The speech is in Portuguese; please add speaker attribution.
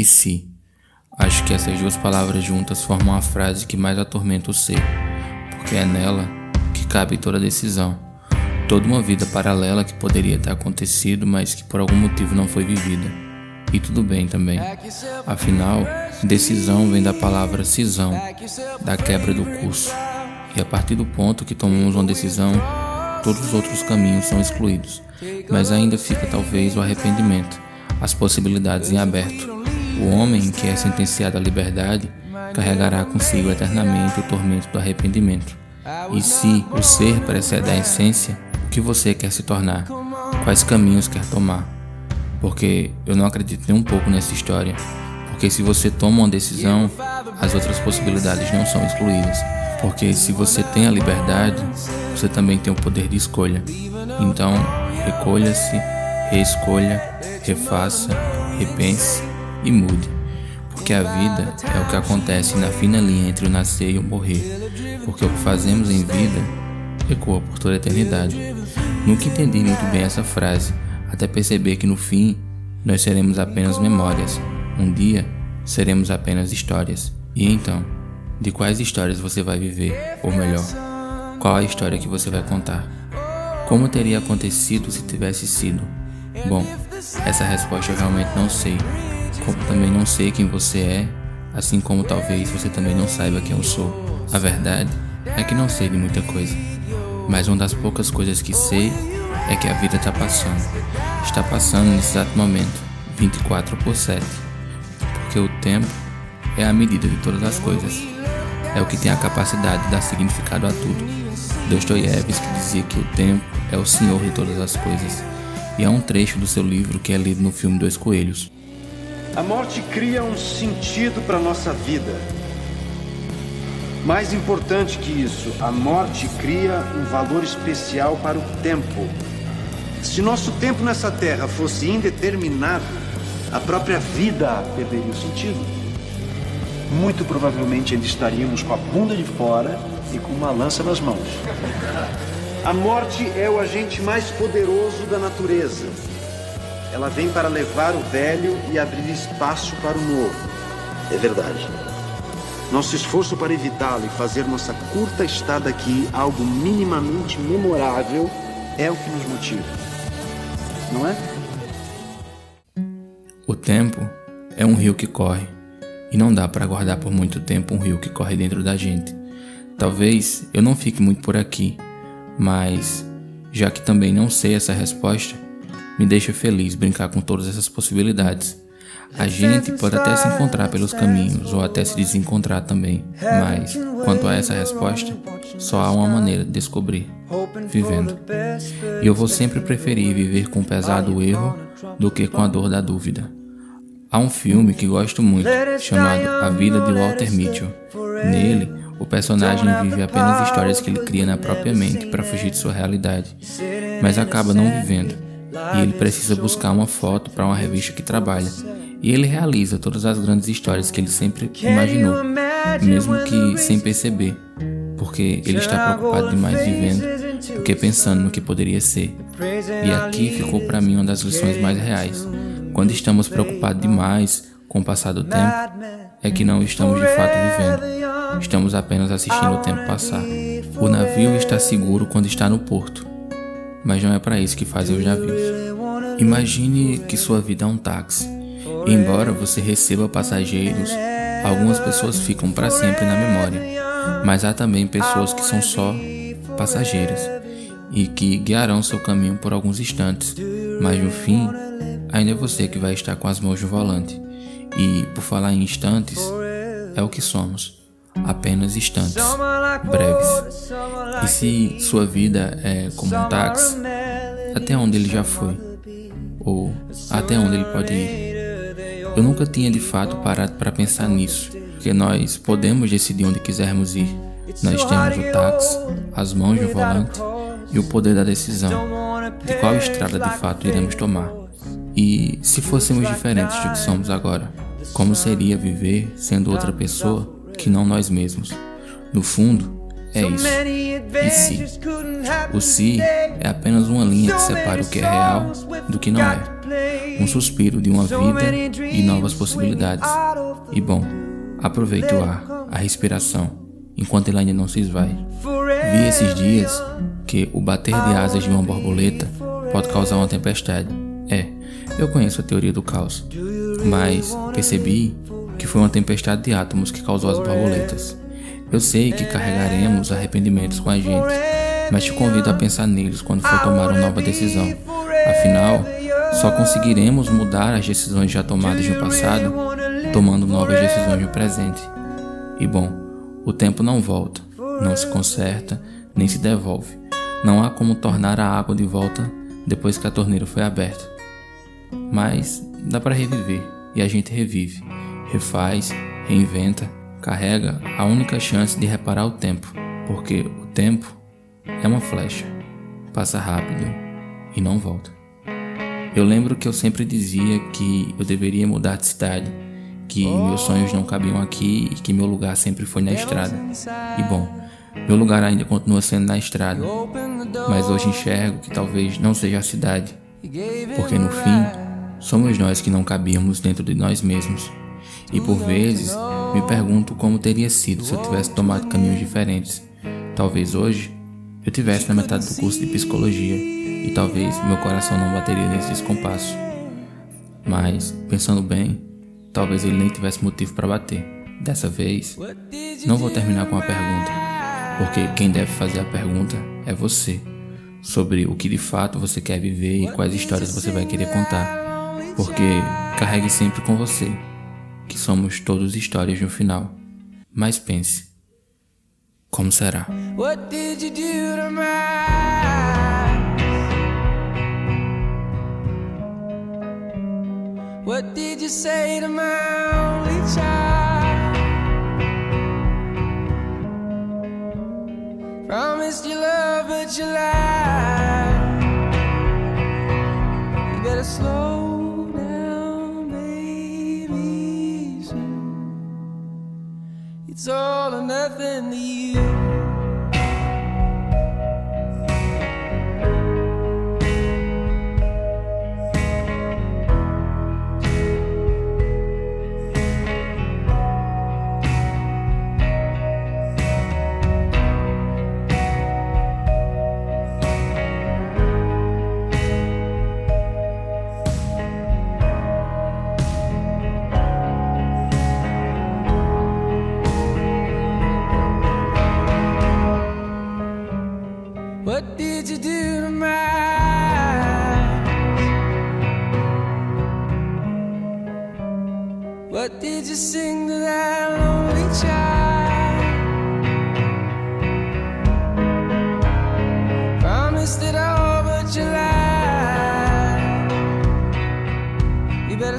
Speaker 1: e se. Acho que essas duas palavras juntas formam a frase que mais atormenta o ser, porque é nela que cabe toda decisão, toda uma vida paralela que poderia ter acontecido, mas que por algum motivo não foi vivida. E tudo bem também. Afinal, decisão vem da palavra cisão, da quebra do curso. E a partir do ponto que tomamos uma decisão, todos os outros caminhos são excluídos, mas ainda fica talvez o arrependimento, as possibilidades em aberto. O homem que é sentenciado à liberdade carregará consigo eternamente o tormento do arrependimento. E se o ser precede a essência, o que você quer se tornar? Quais caminhos quer tomar? Porque eu não acredito nem um pouco nessa história. Porque se você toma uma decisão, as outras possibilidades não são excluídas. Porque se você tem a liberdade, você também tem o poder de escolha. Então, recolha-se, reescolha, refaça, repense e mude. Porque a vida é o que acontece na fina linha entre o nascer e o morrer. Porque o que fazemos em vida ecoa por toda a eternidade. Nunca entendi muito bem essa frase, até perceber que no fim nós seremos apenas memórias. Um dia seremos apenas histórias. E então, de quais histórias você vai viver? Ou melhor, qual a história que você vai contar? Como teria acontecido se tivesse sido? Bom, essa resposta eu realmente não sei. Também não sei quem você é, assim como talvez você também não saiba quem eu sou. A verdade é que não sei de muita coisa, mas uma das poucas coisas que sei é que a vida está passando. Está passando nesse exato momento, 24 por 7. Porque o tempo é a medida de todas as coisas. É o que tem a capacidade de dar significado a tudo. Dostoiévski dizia que o tempo é o senhor de todas as coisas. E é um trecho do seu livro que é lido no filme Dois Coelhos.
Speaker 2: A morte cria um sentido para nossa vida. Mais importante que isso, a morte cria um valor especial para o tempo. Se nosso tempo nessa terra fosse indeterminado, a própria vida perderia o sentido. Muito provavelmente ainda estaríamos com a bunda de fora e com uma lança nas mãos. A morte é o agente mais poderoso da natureza. Ela vem para levar o velho e abrir espaço para o novo. É verdade. Nosso esforço para evitá-lo e fazer nossa curta estada aqui algo minimamente memorável é o que nos motiva. Não é?
Speaker 1: O tempo é um rio que corre e não dá para guardar por muito tempo um rio que corre dentro da gente. Talvez eu não fique muito por aqui, mas já que também não sei essa resposta, me deixa feliz brincar com todas essas possibilidades. A gente pode até se encontrar pelos caminhos ou até se desencontrar também, mas quanto a essa resposta, só há uma maneira de descobrir: vivendo. E eu vou sempre preferir viver com o pesado do erro do que com a dor da dúvida. Há um filme que gosto muito, chamado A Vida de Walter Mitchell. Nele, o personagem vive apenas histórias que ele cria na própria mente para fugir de sua realidade, mas acaba não vivendo e ele precisa buscar uma foto para uma revista que trabalha. E ele realiza todas as grandes histórias que ele sempre imaginou, mesmo que sem perceber, porque ele está preocupado demais vivendo do que pensando no que poderia ser. E aqui ficou para mim uma das lições mais reais. Quando estamos preocupados demais com o passar do tempo, é que não estamos de fato vivendo. Estamos apenas assistindo o tempo passar. O navio está seguro quando está no porto mas não é para isso que fazem os navios. Imagine que sua vida é um táxi. Embora você receba passageiros, algumas pessoas ficam para sempre na memória, mas há também pessoas que são só passageiras e que guiarão seu caminho por alguns instantes, mas no fim, ainda é você que vai estar com as mãos no volante. E por falar em instantes, é o que somos apenas instantes, breves. E se sua vida é como um táxi, até onde ele já foi? Ou até onde ele pode ir? Eu nunca tinha de fato parado para pensar nisso, porque nós podemos decidir onde quisermos ir. Nós temos o táxi, as mãos no volante e o poder da decisão de qual estrada de fato iremos tomar. E se fôssemos diferentes do que somos agora, como seria viver sendo outra pessoa? Que não nós mesmos. No fundo, é isso. E se? O se é apenas uma linha que separa o que é real do que não é. Um suspiro de uma vida e novas possibilidades. E bom, aproveite o ar, a respiração, enquanto ele ainda não se esvai. Vi esses dias que o bater de asas de uma borboleta pode causar uma tempestade. É, eu conheço a teoria do caos, mas percebi que foi uma tempestade de átomos que causou as borboletas. Eu sei que carregaremos arrependimentos com a gente, mas te convido a pensar neles quando for tomar uma nova decisão. Afinal, só conseguiremos mudar as decisões já tomadas no passado tomando novas decisões no presente. E bom, o tempo não volta, não se conserta, nem se devolve. Não há como tornar a água de volta depois que a torneira foi aberta. Mas dá para reviver e a gente revive, refaz, reinventa carrega a única chance de reparar o tempo, porque o tempo é uma flecha, passa rápido e não volta. Eu lembro que eu sempre dizia que eu deveria mudar de cidade, que meus sonhos não cabiam aqui e que meu lugar sempre foi na estrada. E bom, meu lugar ainda continua sendo na estrada, mas hoje enxergo que talvez não seja a cidade, porque no fim somos nós que não cabíamos dentro de nós mesmos. E por vezes me pergunto como teria sido se eu tivesse tomado caminhos diferentes. Talvez hoje eu tivesse na metade do curso de psicologia e talvez meu coração não bateria nesse descompasso. Mas, pensando bem, talvez ele nem tivesse motivo para bater. Dessa vez, não vou terminar com a pergunta, porque quem deve fazer a pergunta é você, sobre o que de fato você quer viver e quais histórias você vai querer contar. Porque carregue sempre com você que somos todos histórias no final. Mas pense, como será? What did you say to my only child? Promised you love, but you lied. You better slow. up in the What did you sing to that lonely child? Promised it all, but you lied. You better